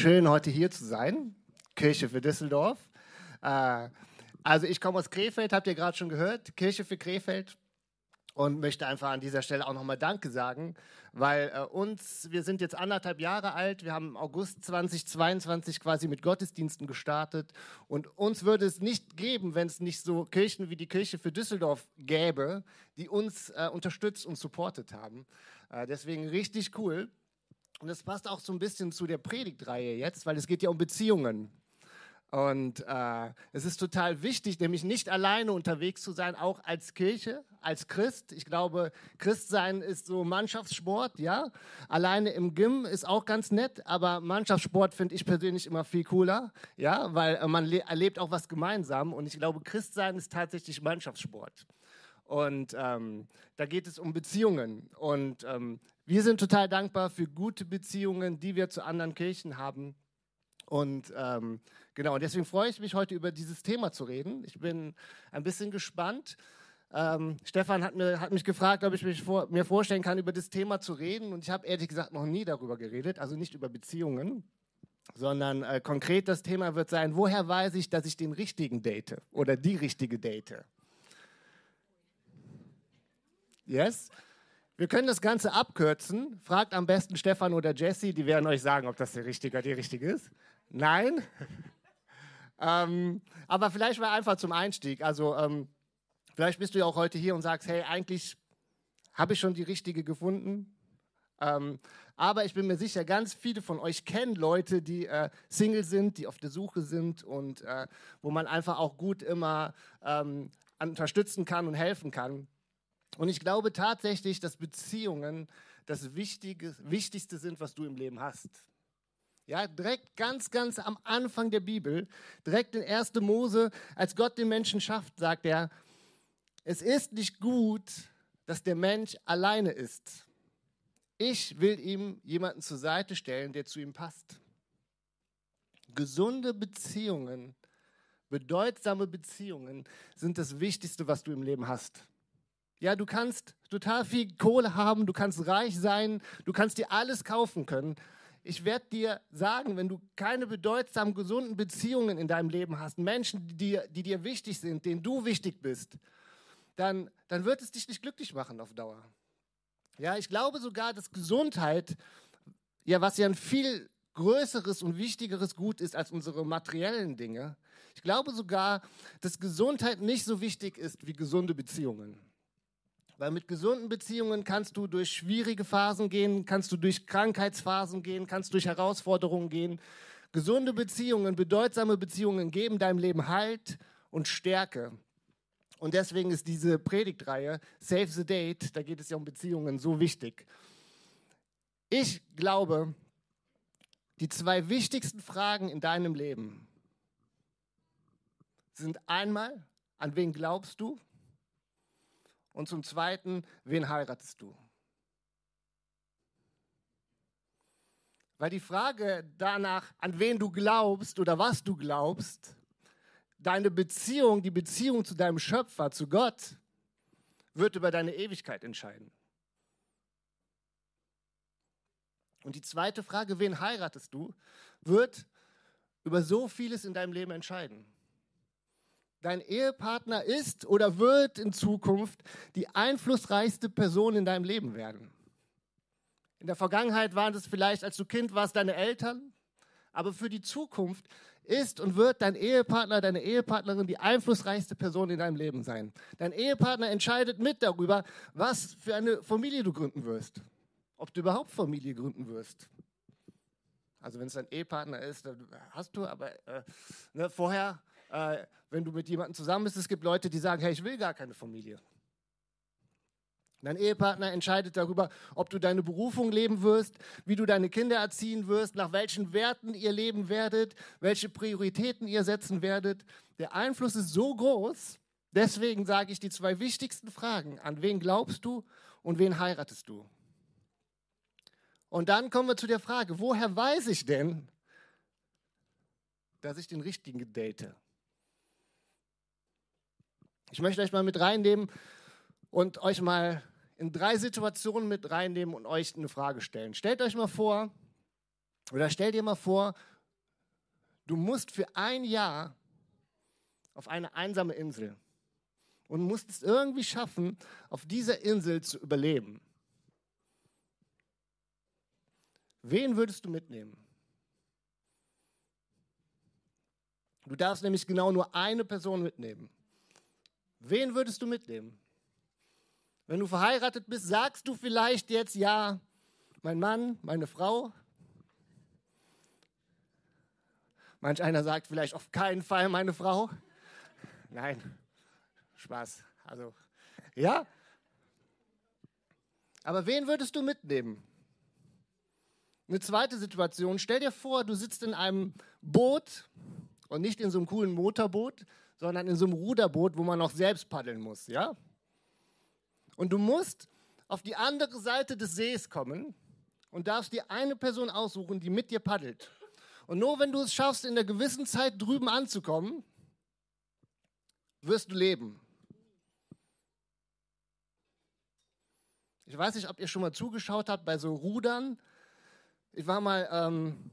Schön, heute hier zu sein. Kirche für Düsseldorf. Äh, also ich komme aus Krefeld, habt ihr gerade schon gehört. Kirche für Krefeld. Und möchte einfach an dieser Stelle auch nochmal Danke sagen, weil äh, uns, wir sind jetzt anderthalb Jahre alt, wir haben im August 2022 quasi mit Gottesdiensten gestartet und uns würde es nicht geben, wenn es nicht so Kirchen wie die Kirche für Düsseldorf gäbe, die uns äh, unterstützt und supportet haben. Äh, deswegen richtig cool. Und das passt auch so ein bisschen zu der Predigtreihe jetzt, weil es geht ja um Beziehungen. Und äh, es ist total wichtig, nämlich nicht alleine unterwegs zu sein, auch als Kirche, als Christ. Ich glaube, Christsein ist so Mannschaftssport, ja. Alleine im Gym ist auch ganz nett, aber Mannschaftssport finde ich persönlich immer viel cooler, ja, weil äh, man erlebt auch was gemeinsam. Und ich glaube, Christsein ist tatsächlich Mannschaftssport. Und ähm, da geht es um Beziehungen. Und ähm, wir sind total dankbar für gute Beziehungen, die wir zu anderen Kirchen haben. Und ähm, genau, und deswegen freue ich mich heute über dieses Thema zu reden. Ich bin ein bisschen gespannt. Ähm, Stefan hat, mir, hat mich gefragt, ob ich mich vor, mir vorstellen kann, über das Thema zu reden. Und ich habe ehrlich gesagt noch nie darüber geredet, also nicht über Beziehungen, sondern äh, konkret das Thema wird sein, woher weiß ich, dass ich den richtigen date oder die richtige date? Yes? Wir können das Ganze abkürzen. Fragt am besten Stefan oder Jesse, die werden euch sagen, ob das der Richtige oder die Richtige ist. Nein? ähm, aber vielleicht mal einfach zum Einstieg. Also, ähm, vielleicht bist du ja auch heute hier und sagst: Hey, eigentlich habe ich schon die Richtige gefunden. Ähm, aber ich bin mir sicher, ganz viele von euch kennen Leute, die äh, Single sind, die auf der Suche sind und äh, wo man einfach auch gut immer ähm, unterstützen kann und helfen kann. Und ich glaube tatsächlich, dass Beziehungen das Wichtige, Wichtigste sind, was du im Leben hast. Ja, direkt ganz, ganz am Anfang der Bibel, direkt in 1. Mose, als Gott den Menschen schafft, sagt er, es ist nicht gut, dass der Mensch alleine ist. Ich will ihm jemanden zur Seite stellen, der zu ihm passt. Gesunde Beziehungen, bedeutsame Beziehungen sind das Wichtigste, was du im Leben hast. Ja, du kannst total viel Kohle haben, du kannst reich sein, du kannst dir alles kaufen können. Ich werde dir sagen, wenn du keine bedeutsamen, gesunden Beziehungen in deinem Leben hast, Menschen, die dir, die dir wichtig sind, denen du wichtig bist, dann, dann wird es dich nicht glücklich machen auf Dauer. Ja, ich glaube sogar, dass Gesundheit, ja, was ja ein viel größeres und wichtigeres Gut ist als unsere materiellen Dinge. Ich glaube sogar, dass Gesundheit nicht so wichtig ist wie gesunde Beziehungen. Weil mit gesunden Beziehungen kannst du durch schwierige Phasen gehen, kannst du durch Krankheitsphasen gehen, kannst durch Herausforderungen gehen. Gesunde Beziehungen, bedeutsame Beziehungen geben deinem Leben Halt und Stärke. Und deswegen ist diese Predigtreihe Save the Date, da geht es ja um Beziehungen, so wichtig. Ich glaube, die zwei wichtigsten Fragen in deinem Leben sind einmal, an wen glaubst du? Und zum Zweiten, wen heiratest du? Weil die Frage danach, an wen du glaubst oder was du glaubst, deine Beziehung, die Beziehung zu deinem Schöpfer, zu Gott, wird über deine Ewigkeit entscheiden. Und die zweite Frage, wen heiratest du, wird über so vieles in deinem Leben entscheiden. Dein Ehepartner ist oder wird in Zukunft die einflussreichste Person in deinem Leben werden. In der Vergangenheit waren es vielleicht, als du Kind warst, deine Eltern, aber für die Zukunft ist und wird dein Ehepartner, deine Ehepartnerin die einflussreichste Person in deinem Leben sein. Dein Ehepartner entscheidet mit darüber, was für eine Familie du gründen wirst. Ob du überhaupt Familie gründen wirst. Also wenn es dein Ehepartner ist, dann hast du, aber äh, ne, vorher äh, wenn du mit jemandem zusammen bist. Es gibt Leute, die sagen, hey, ich will gar keine Familie. Dein Ehepartner entscheidet darüber, ob du deine Berufung leben wirst, wie du deine Kinder erziehen wirst, nach welchen Werten ihr leben werdet, welche Prioritäten ihr setzen werdet. Der Einfluss ist so groß, deswegen sage ich die zwei wichtigsten Fragen. An wen glaubst du und wen heiratest du? Und dann kommen wir zu der Frage, woher weiß ich denn, dass ich den richtigen date? Ich möchte euch mal mit reinnehmen und euch mal in drei Situationen mit reinnehmen und euch eine Frage stellen. Stellt euch mal vor, Oder stell dir mal vor, du musst für ein Jahr auf eine einsame Insel und musst es irgendwie schaffen, auf dieser Insel zu überleben. Wen würdest du mitnehmen? Du darfst nämlich genau nur eine Person mitnehmen. Wen würdest du mitnehmen? Wenn du verheiratet bist, sagst du vielleicht jetzt ja, mein Mann, meine Frau. Manch einer sagt vielleicht auf keinen Fall meine Frau. Nein, Spaß. Also, ja. Aber wen würdest du mitnehmen? Eine zweite Situation, stell dir vor, du sitzt in einem Boot und nicht in so einem coolen Motorboot, sondern in so einem Ruderboot, wo man noch selbst paddeln muss, ja? Und du musst auf die andere Seite des Sees kommen und darfst dir eine Person aussuchen, die mit dir paddelt. Und nur wenn du es schaffst, in einer gewissen Zeit drüben anzukommen, wirst du leben. Ich weiß nicht, ob ihr schon mal zugeschaut habt bei so Rudern ich war mal ähm,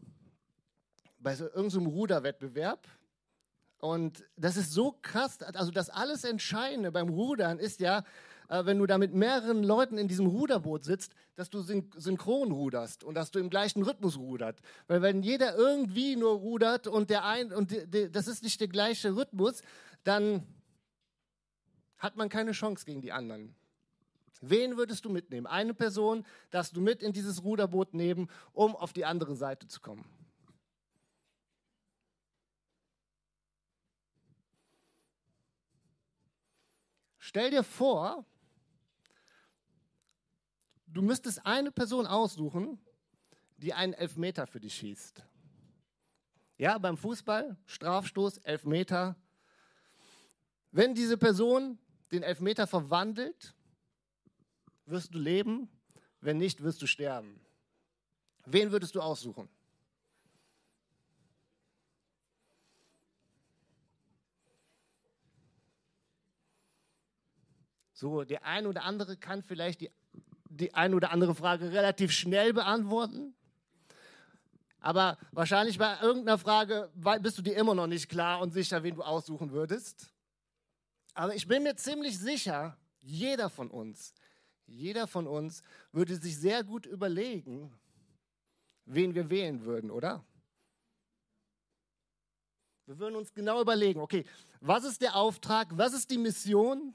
bei so irgendeinem Ruderwettbewerb und das ist so krass, also das alles Entscheidende beim Rudern ist ja, äh, wenn du da mit mehreren Leuten in diesem Ruderboot sitzt, dass du syn synchron ruderst und dass du im gleichen Rhythmus rudert. Weil wenn jeder irgendwie nur rudert und der ein und die, die, das ist nicht der gleiche Rhythmus, dann hat man keine Chance gegen die anderen. Wen würdest du mitnehmen? Eine Person darfst du mit in dieses Ruderboot nehmen, um auf die andere Seite zu kommen. Stell dir vor, du müsstest eine Person aussuchen, die einen Elfmeter für dich schießt. Ja, beim Fußball, Strafstoß, Elfmeter. Wenn diese Person den Elfmeter verwandelt, wirst du leben, wenn nicht, wirst du sterben. Wen würdest du aussuchen? So, der eine oder andere kann vielleicht die, die eine oder andere Frage relativ schnell beantworten. Aber wahrscheinlich bei irgendeiner Frage bist du dir immer noch nicht klar und sicher, wen du aussuchen würdest. Aber ich bin mir ziemlich sicher, jeder von uns jeder von uns würde sich sehr gut überlegen, wen wir wählen würden, oder? Wir würden uns genau überlegen, okay, was ist der Auftrag, was ist die Mission,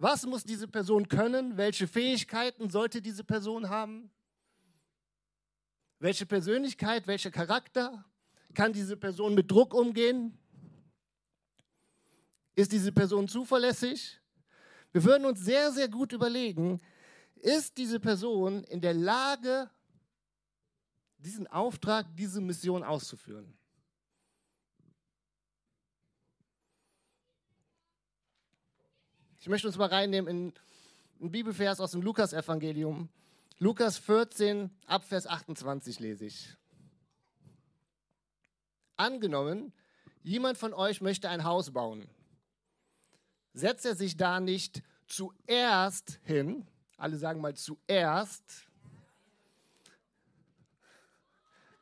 was muss diese Person können, welche Fähigkeiten sollte diese Person haben, welche Persönlichkeit, welcher Charakter, kann diese Person mit Druck umgehen, ist diese Person zuverlässig, wir würden uns sehr, sehr gut überlegen, ist diese Person in der Lage, diesen Auftrag, diese Mission auszuführen? Ich möchte uns mal reinnehmen in einen Bibelvers aus dem Lukas-Evangelium. Lukas 14, Abvers 28 lese ich. Angenommen, jemand von euch möchte ein Haus bauen setzt er sich da nicht zuerst hin? Alle sagen mal zuerst.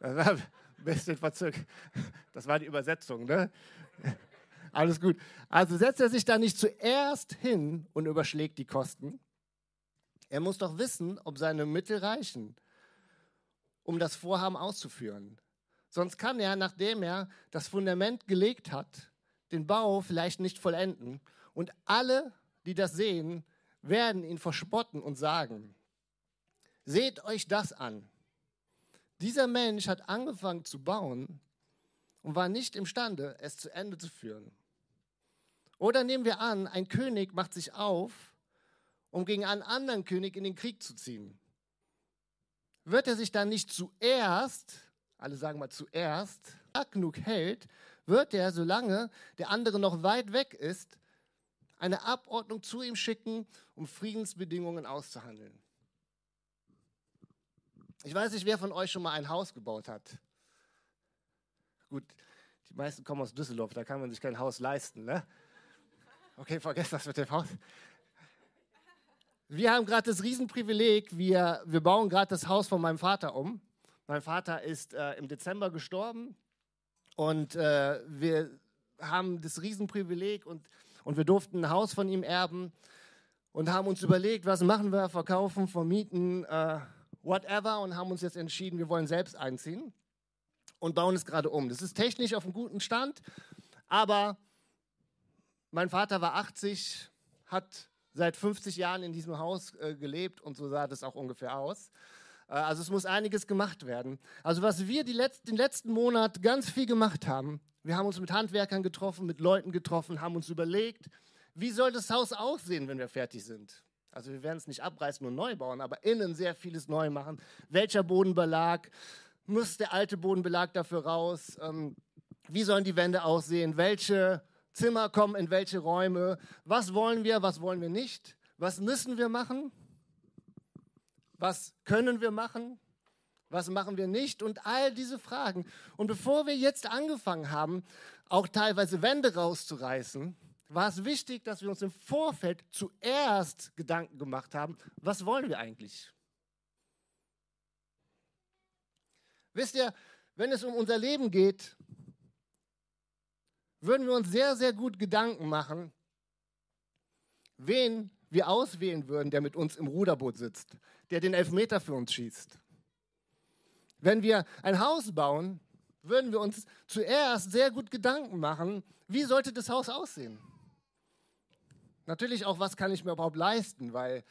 Das war ein bisschen verzögert. Das war die Übersetzung, ne? Alles gut. Also setzt er sich da nicht zuerst hin und überschlägt die Kosten. Er muss doch wissen, ob seine Mittel reichen, um das Vorhaben auszuführen. Sonst kann er, nachdem er das Fundament gelegt hat, den Bau vielleicht nicht vollenden und alle, die das sehen, werden ihn verspotten und sagen, seht euch das an. Dieser Mensch hat angefangen zu bauen und war nicht imstande, es zu Ende zu führen. Oder nehmen wir an, ein König macht sich auf, um gegen einen anderen König in den Krieg zu ziehen. Wird er sich dann nicht zuerst, alle sagen mal zuerst, genug hält, wird er, solange der andere noch weit weg ist, eine Abordnung zu ihm schicken, um Friedensbedingungen auszuhandeln. Ich weiß nicht, wer von euch schon mal ein Haus gebaut hat. Gut, die meisten kommen aus Düsseldorf, da kann man sich kein Haus leisten. Ne? Okay, vergesst das mit dem Haus. Wir haben gerade das Riesenprivileg, wir, wir bauen gerade das Haus von meinem Vater um. Mein Vater ist äh, im Dezember gestorben und äh, wir haben das Riesenprivileg und, und wir durften ein Haus von ihm erben und haben uns überlegt, was machen wir, verkaufen, vermieten, äh, whatever und haben uns jetzt entschieden, wir wollen selbst einziehen und bauen es gerade um. Das ist technisch auf einem guten Stand, aber mein Vater war 80, hat seit 50 Jahren in diesem Haus äh, gelebt und so sah das auch ungefähr aus. Äh, also es muss einiges gemacht werden. Also was wir Letz-, den letzten Monat ganz viel gemacht haben, wir haben uns mit Handwerkern getroffen, mit Leuten getroffen, haben uns überlegt, wie soll das Haus aussehen, wenn wir fertig sind. Also wir werden es nicht abreißen und neu bauen, aber innen sehr vieles neu machen. Welcher Bodenbelag? Muss der alte Bodenbelag dafür raus? Ähm, wie sollen die Wände aussehen? Welche Zimmer kommen in welche Räume? Was wollen wir, was wollen wir nicht? Was müssen wir machen? Was können wir machen? Was machen wir nicht? Und all diese Fragen. Und bevor wir jetzt angefangen haben, auch teilweise Wände rauszureißen, war es wichtig, dass wir uns im Vorfeld zuerst Gedanken gemacht haben, was wollen wir eigentlich? Wisst ihr, wenn es um unser Leben geht, würden wir uns sehr, sehr gut Gedanken machen, wen wir auswählen würden, der mit uns im Ruderboot sitzt, der den Elfmeter für uns schießt. Wenn wir ein Haus bauen, würden wir uns zuerst sehr gut Gedanken machen, wie sollte das Haus aussehen? Natürlich auch, was kann ich mir überhaupt leisten, weil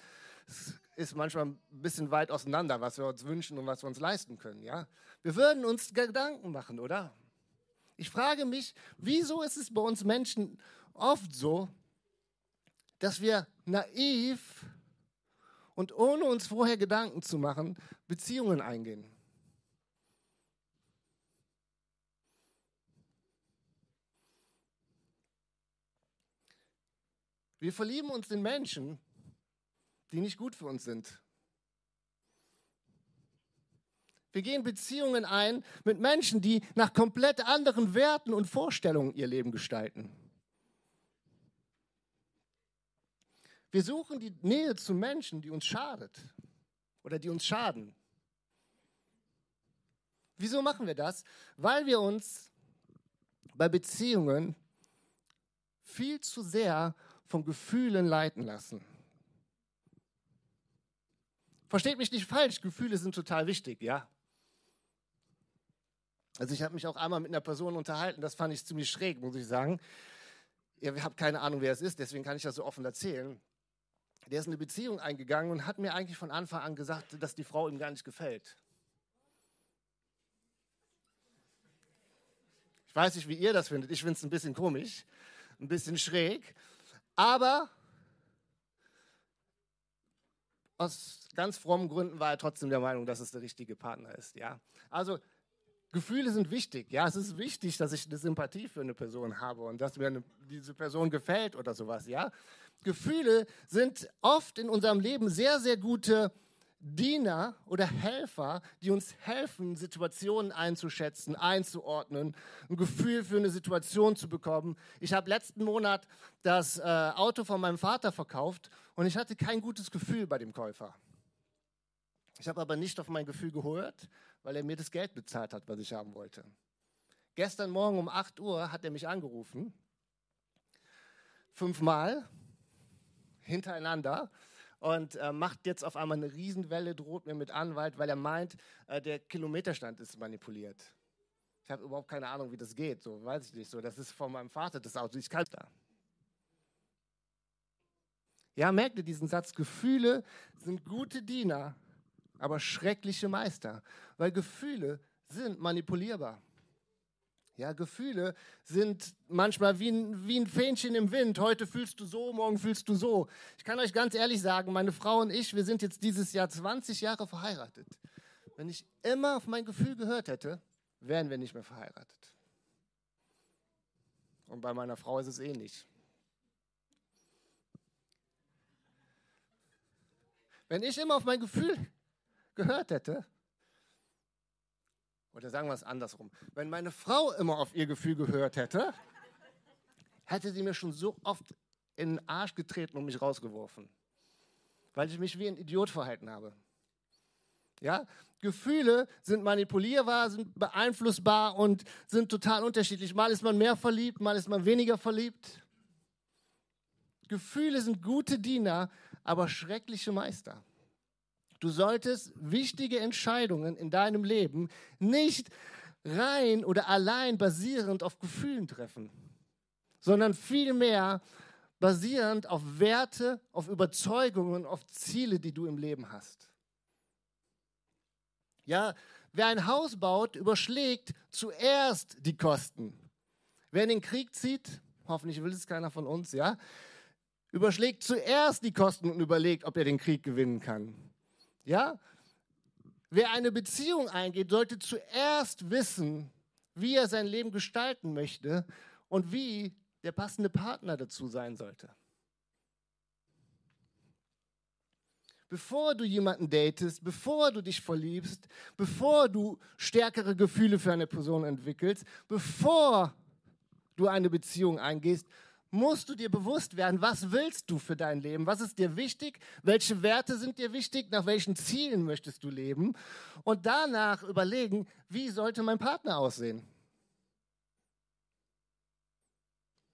es ist manchmal ein bisschen weit auseinander, was wir uns wünschen und was wir uns leisten können. Ja? Wir würden uns Gedanken machen, oder? Ich frage mich, wieso ist es bei uns Menschen oft so, dass wir naiv und ohne uns vorher Gedanken zu machen, Beziehungen eingehen? Wir verlieben uns in Menschen, die nicht gut für uns sind. Wir gehen Beziehungen ein mit Menschen, die nach komplett anderen Werten und Vorstellungen ihr Leben gestalten. Wir suchen die Nähe zu Menschen, die uns schadet oder die uns schaden. Wieso machen wir das? Weil wir uns bei Beziehungen viel zu sehr von Gefühlen leiten lassen. Versteht mich nicht falsch, Gefühle sind total wichtig, ja. Also ich habe mich auch einmal mit einer Person unterhalten, das fand ich ziemlich schräg, muss ich sagen. Ihr habt keine Ahnung, wer es ist, deswegen kann ich das so offen erzählen. Der ist in eine Beziehung eingegangen und hat mir eigentlich von Anfang an gesagt, dass die Frau ihm gar nicht gefällt. Ich weiß nicht, wie ihr das findet. Ich finde es ein bisschen komisch, ein bisschen schräg. Aber aus ganz frommen Gründen war er trotzdem der Meinung, dass es der richtige Partner ist. Ja? Also Gefühle sind wichtig. Ja, es ist wichtig, dass ich eine Sympathie für eine Person habe und dass mir eine, diese Person gefällt oder sowas. Ja, Gefühle sind oft in unserem Leben sehr, sehr gute Diener oder Helfer, die uns helfen, Situationen einzuschätzen, einzuordnen, ein Gefühl für eine Situation zu bekommen. Ich habe letzten Monat das äh, Auto von meinem Vater verkauft und ich hatte kein gutes Gefühl bei dem Käufer. Ich habe aber nicht auf mein Gefühl gehört, weil er mir das Geld bezahlt hat, was ich haben wollte. Gestern Morgen um 8 Uhr hat er mich angerufen, fünfmal hintereinander und äh, macht jetzt auf einmal eine Riesenwelle, droht mir mit Anwalt, weil er meint, äh, der Kilometerstand ist manipuliert. Ich habe überhaupt keine Ahnung, wie das geht, so weiß ich nicht so. Das ist von meinem Vater das Auto, ich kann da. Ja, merkt ihr diesen Satz? Gefühle sind gute Diener, aber schreckliche Meister, weil Gefühle sind manipulierbar. Ja, Gefühle sind manchmal wie ein, wie ein Fähnchen im Wind. Heute fühlst du so, morgen fühlst du so. Ich kann euch ganz ehrlich sagen, meine Frau und ich, wir sind jetzt dieses Jahr 20 Jahre verheiratet. Wenn ich immer auf mein Gefühl gehört hätte, wären wir nicht mehr verheiratet. Und bei meiner Frau ist es ähnlich. Wenn ich immer auf mein Gefühl gehört hätte, oder sagen wir es andersrum. Wenn meine Frau immer auf ihr Gefühl gehört hätte, hätte sie mir schon so oft in den Arsch getreten und mich rausgeworfen. Weil ich mich wie ein Idiot verhalten habe. Ja? Gefühle sind manipulierbar, sind beeinflussbar und sind total unterschiedlich. Mal ist man mehr verliebt, mal ist man weniger verliebt. Gefühle sind gute Diener, aber schreckliche Meister. Du solltest wichtige Entscheidungen in deinem Leben nicht rein oder allein basierend auf Gefühlen treffen, sondern vielmehr basierend auf Werte, auf Überzeugungen, auf Ziele, die du im Leben hast. Ja, wer ein Haus baut, überschlägt zuerst die Kosten. Wer in den Krieg zieht, hoffentlich will es keiner von uns, ja, überschlägt zuerst die Kosten und überlegt, ob er den Krieg gewinnen kann. Ja? Wer eine Beziehung eingeht, sollte zuerst wissen, wie er sein Leben gestalten möchte und wie der passende Partner dazu sein sollte. Bevor du jemanden datest, bevor du dich verliebst, bevor du stärkere Gefühle für eine Person entwickelst, bevor du eine Beziehung eingehst, musst du dir bewusst werden, was willst du für dein Leben? Was ist dir wichtig? Welche Werte sind dir wichtig? Nach welchen Zielen möchtest du leben? Und danach überlegen, wie sollte mein Partner aussehen?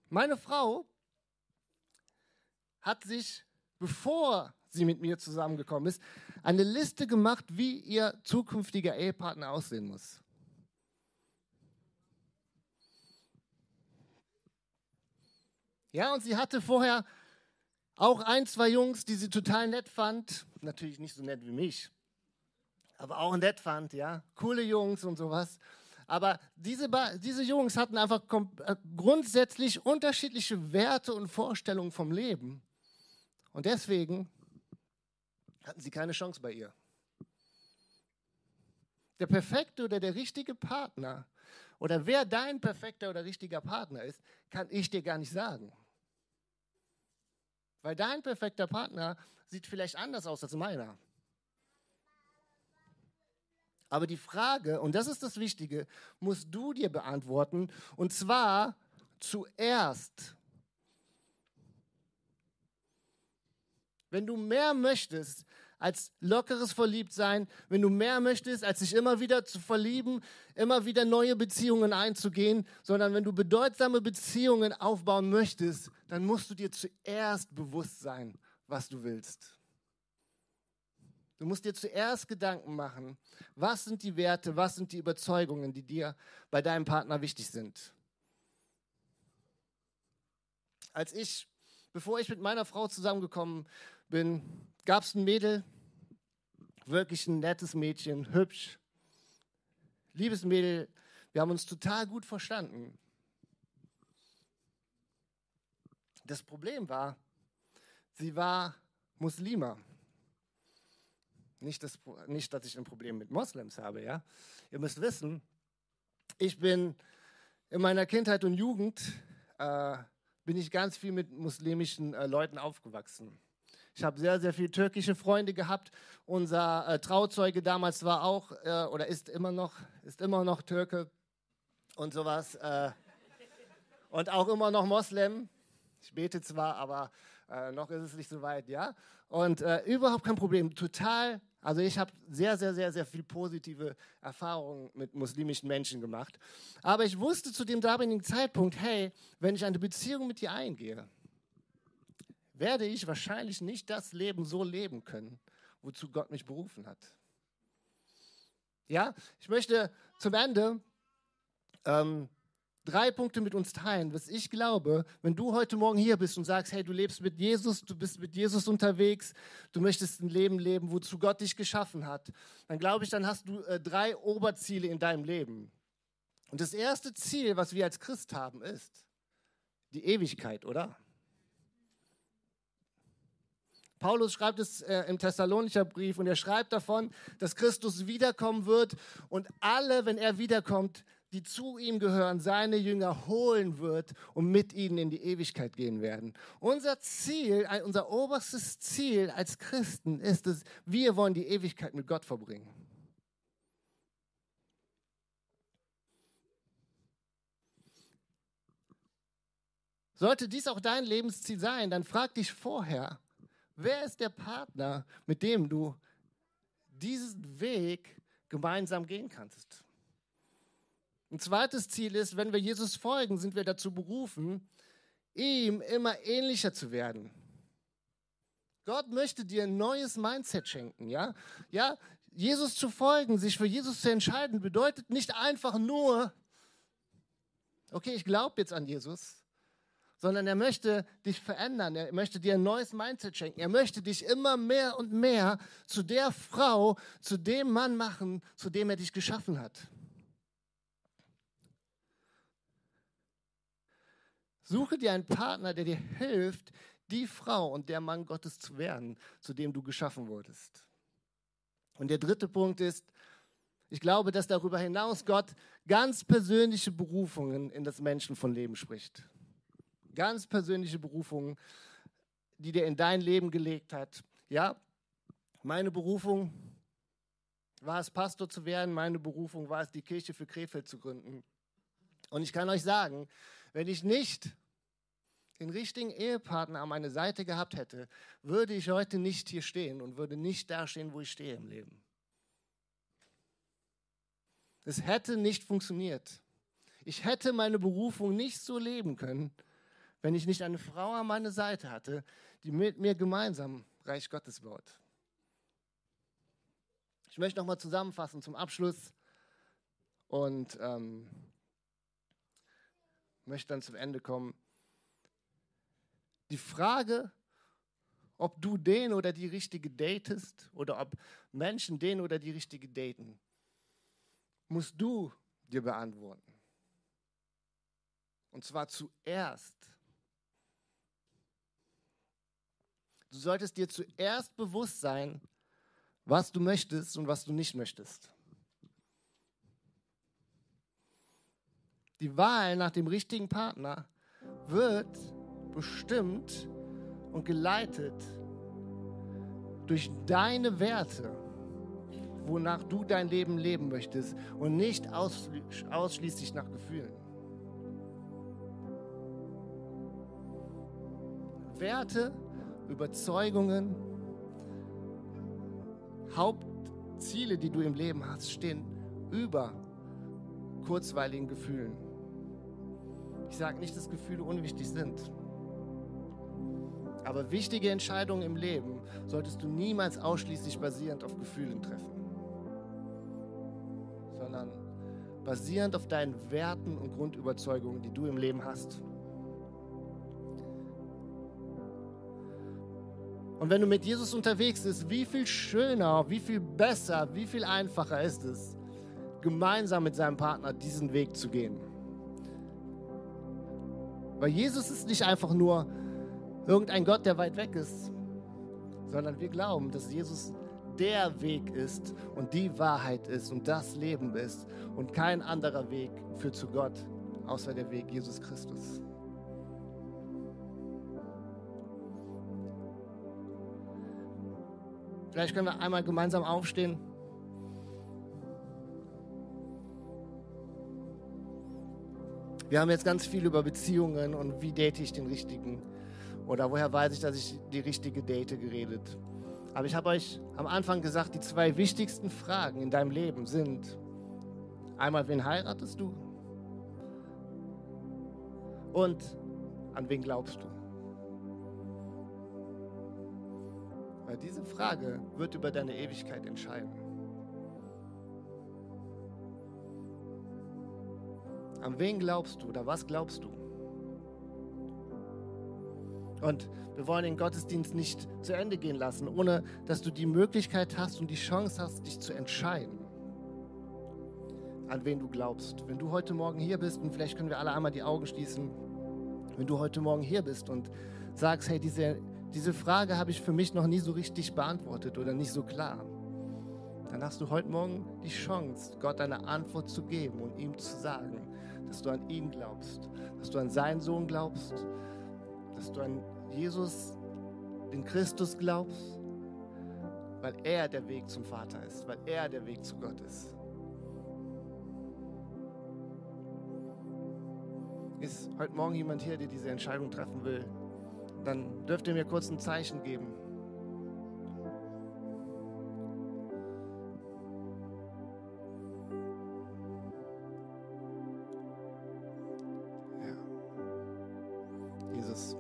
Meine Frau hat sich, bevor sie mit mir zusammengekommen ist, eine Liste gemacht, wie ihr zukünftiger Ehepartner aussehen muss. Ja, und sie hatte vorher auch ein, zwei Jungs, die sie total nett fand. Natürlich nicht so nett wie mich, aber auch nett fand, ja. Coole Jungs und sowas. Aber diese, diese Jungs hatten einfach äh, grundsätzlich unterschiedliche Werte und Vorstellungen vom Leben. Und deswegen hatten sie keine Chance bei ihr. Der perfekte oder der richtige Partner oder wer dein perfekter oder richtiger Partner ist, kann ich dir gar nicht sagen. Weil dein perfekter Partner sieht vielleicht anders aus als meiner. Aber die Frage, und das ist das Wichtige, musst du dir beantworten, und zwar zuerst. Wenn du mehr möchtest als lockeres Verliebtsein, wenn du mehr möchtest, als sich immer wieder zu verlieben, immer wieder neue Beziehungen einzugehen, sondern wenn du bedeutsame Beziehungen aufbauen möchtest, dann musst du dir zuerst bewusst sein, was du willst. Du musst dir zuerst Gedanken machen, was sind die Werte, was sind die Überzeugungen, die dir bei deinem Partner wichtig sind. Als ich, bevor ich mit meiner Frau zusammengekommen bin, gab es ein Mädel, wirklich ein nettes Mädchen, hübsch, liebes Mädel, wir haben uns total gut verstanden. Das Problem war, sie war Muslima. Nicht, das, nicht, dass ich ein Problem mit Moslems habe, ja. Ihr müsst wissen, ich bin in meiner Kindheit und Jugend äh, bin ich ganz viel mit muslimischen äh, Leuten aufgewachsen. Ich habe sehr, sehr viele türkische Freunde gehabt. Unser äh, Trauzeuge damals war auch äh, oder ist immer noch, ist immer noch Türke und sowas. Äh, und auch immer noch Moslem. Ich bete zwar, aber äh, noch ist es nicht so weit, ja. Und äh, überhaupt kein Problem. Total also ich habe sehr, sehr, sehr, sehr viel positive Erfahrungen mit muslimischen Menschen gemacht. Aber ich wusste zu dem damaligen Zeitpunkt, hey, wenn ich eine Beziehung mit dir eingehe, werde ich wahrscheinlich nicht das Leben so leben können, wozu Gott mich berufen hat. Ja, ich möchte zum Ende ähm, drei Punkte mit uns teilen, was ich glaube, wenn du heute Morgen hier bist und sagst, hey, du lebst mit Jesus, du bist mit Jesus unterwegs, du möchtest ein Leben leben, wozu Gott dich geschaffen hat, dann glaube ich, dann hast du äh, drei Oberziele in deinem Leben. Und das erste Ziel, was wir als Christ haben, ist die Ewigkeit, oder? Paulus schreibt es äh, im Thessalonicher Brief und er schreibt davon, dass Christus wiederkommen wird und alle, wenn er wiederkommt, die zu ihm gehören, seine Jünger holen wird und mit ihnen in die Ewigkeit gehen werden. Unser Ziel, unser oberstes Ziel als Christen ist es, wir wollen die Ewigkeit mit Gott verbringen. Sollte dies auch dein Lebensziel sein, dann frag dich vorher, Wer ist der Partner, mit dem du diesen Weg gemeinsam gehen kannst. Ein zweites Ziel ist, wenn wir Jesus folgen, sind wir dazu berufen, ihm immer ähnlicher zu werden. Gott möchte dir ein neues Mindset schenken, ja? Ja, Jesus zu folgen, sich für Jesus zu entscheiden, bedeutet nicht einfach nur, okay, ich glaube jetzt an Jesus, sondern er möchte dich verändern, er möchte dir ein neues Mindset schenken, er möchte dich immer mehr und mehr zu der Frau, zu dem Mann machen, zu dem er dich geschaffen hat. Suche dir einen Partner, der dir hilft, die Frau und der Mann Gottes zu werden, zu dem du geschaffen wurdest. Und der dritte Punkt ist, ich glaube, dass darüber hinaus Gott ganz persönliche Berufungen in das Menschen von Leben spricht. Ganz persönliche Berufungen, die der in dein Leben gelegt hat. Ja, meine Berufung war es, Pastor zu werden. Meine Berufung war es, die Kirche für Krefeld zu gründen. Und ich kann euch sagen, wenn ich nicht den richtigen Ehepartner an meiner Seite gehabt hätte, würde ich heute nicht hier stehen und würde nicht da stehen, wo ich stehe im Leben. Es hätte nicht funktioniert. Ich hätte meine Berufung nicht so leben können, wenn ich nicht eine Frau an meiner Seite hatte, die mit mir gemeinsam Reich Gottes baut. Ich möchte nochmal zusammenfassen zum Abschluss und ähm, möchte dann zum Ende kommen. Die Frage, ob du den oder die Richtige datest oder ob Menschen den oder die Richtige daten, musst du dir beantworten. Und zwar zuerst. Du solltest dir zuerst bewusst sein, was du möchtest und was du nicht möchtest. Die Wahl nach dem richtigen Partner wird bestimmt und geleitet durch deine Werte, wonach du dein Leben leben möchtest und nicht ausschließlich nach Gefühlen. Werte, Überzeugungen, Hauptziele, die du im Leben hast, stehen über kurzweiligen Gefühlen. Ich sage nicht, dass Gefühle unwichtig sind. Aber wichtige Entscheidungen im Leben solltest du niemals ausschließlich basierend auf Gefühlen treffen, sondern basierend auf deinen Werten und Grundüberzeugungen, die du im Leben hast. Und wenn du mit Jesus unterwegs bist, wie viel schöner, wie viel besser, wie viel einfacher ist es, gemeinsam mit seinem Partner diesen Weg zu gehen. Weil Jesus ist nicht einfach nur irgendein Gott, der weit weg ist, sondern wir glauben, dass Jesus der Weg ist und die Wahrheit ist und das Leben ist und kein anderer Weg führt zu Gott, außer der Weg Jesus Christus. Vielleicht können wir einmal gemeinsam aufstehen. Wir haben jetzt ganz viel über Beziehungen und wie date ich den richtigen oder woher weiß ich, dass ich die richtige date geredet. Aber ich habe euch am Anfang gesagt, die zwei wichtigsten Fragen in deinem Leben sind einmal, wen heiratest du? Und an wen glaubst du? Weil diese Frage wird über deine Ewigkeit entscheiden. An wen glaubst du oder was glaubst du? Und wir wollen den Gottesdienst nicht zu Ende gehen lassen, ohne dass du die Möglichkeit hast und die Chance hast, dich zu entscheiden, an wen du glaubst. Wenn du heute Morgen hier bist, und vielleicht können wir alle einmal die Augen schließen, wenn du heute Morgen hier bist und sagst, hey, diese, diese Frage habe ich für mich noch nie so richtig beantwortet oder nicht so klar, dann hast du heute Morgen die Chance, Gott eine Antwort zu geben und ihm zu sagen, dass du an ihn glaubst, dass du an seinen Sohn glaubst, dass du an Jesus, den Christus glaubst, weil er der Weg zum Vater ist, weil er der Weg zu Gott ist. Ist heute Morgen jemand hier, der diese Entscheidung treffen will? dann dürft ihr mir kurz ein Zeichen geben. Ja. Jesus,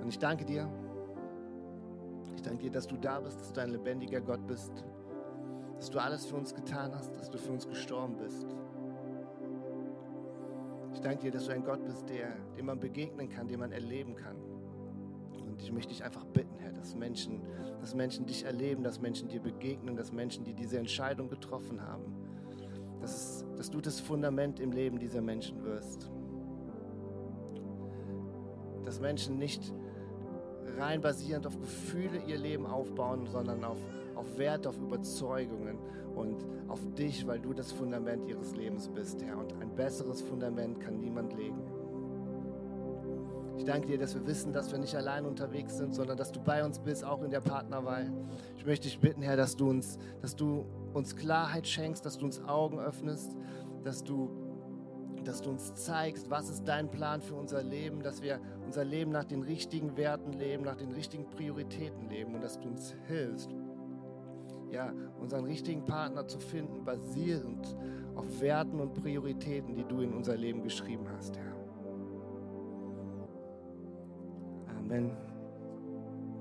und ich danke dir. Ich danke dir, dass du da bist, dass du ein lebendiger Gott bist, dass du alles für uns getan hast, dass du für uns gestorben bist. Ich danke dir, dass du ein Gott bist, der, dem man begegnen kann, dem man erleben kann. Ich möchte dich einfach bitten, Herr, dass Menschen, dass Menschen dich erleben, dass Menschen dir begegnen, dass Menschen, die diese Entscheidung getroffen haben, dass, es, dass du das Fundament im Leben dieser Menschen wirst. Dass Menschen nicht rein basierend auf Gefühle ihr Leben aufbauen, sondern auf, auf Wert, auf Überzeugungen und auf dich, weil du das Fundament ihres Lebens bist, Herr. Und ein besseres Fundament kann niemand legen. Ich danke dir, dass wir wissen, dass wir nicht allein unterwegs sind, sondern dass du bei uns bist, auch in der Partnerwahl. Ich möchte dich bitten, Herr, dass du uns, dass du uns Klarheit schenkst, dass du uns Augen öffnest, dass du, dass du uns zeigst, was ist dein Plan für unser Leben, dass wir unser Leben nach den richtigen Werten leben, nach den richtigen Prioritäten leben und dass du uns hilfst, ja, unseren richtigen Partner zu finden, basierend auf Werten und Prioritäten, die du in unser Leben geschrieben hast, Herr. Amen.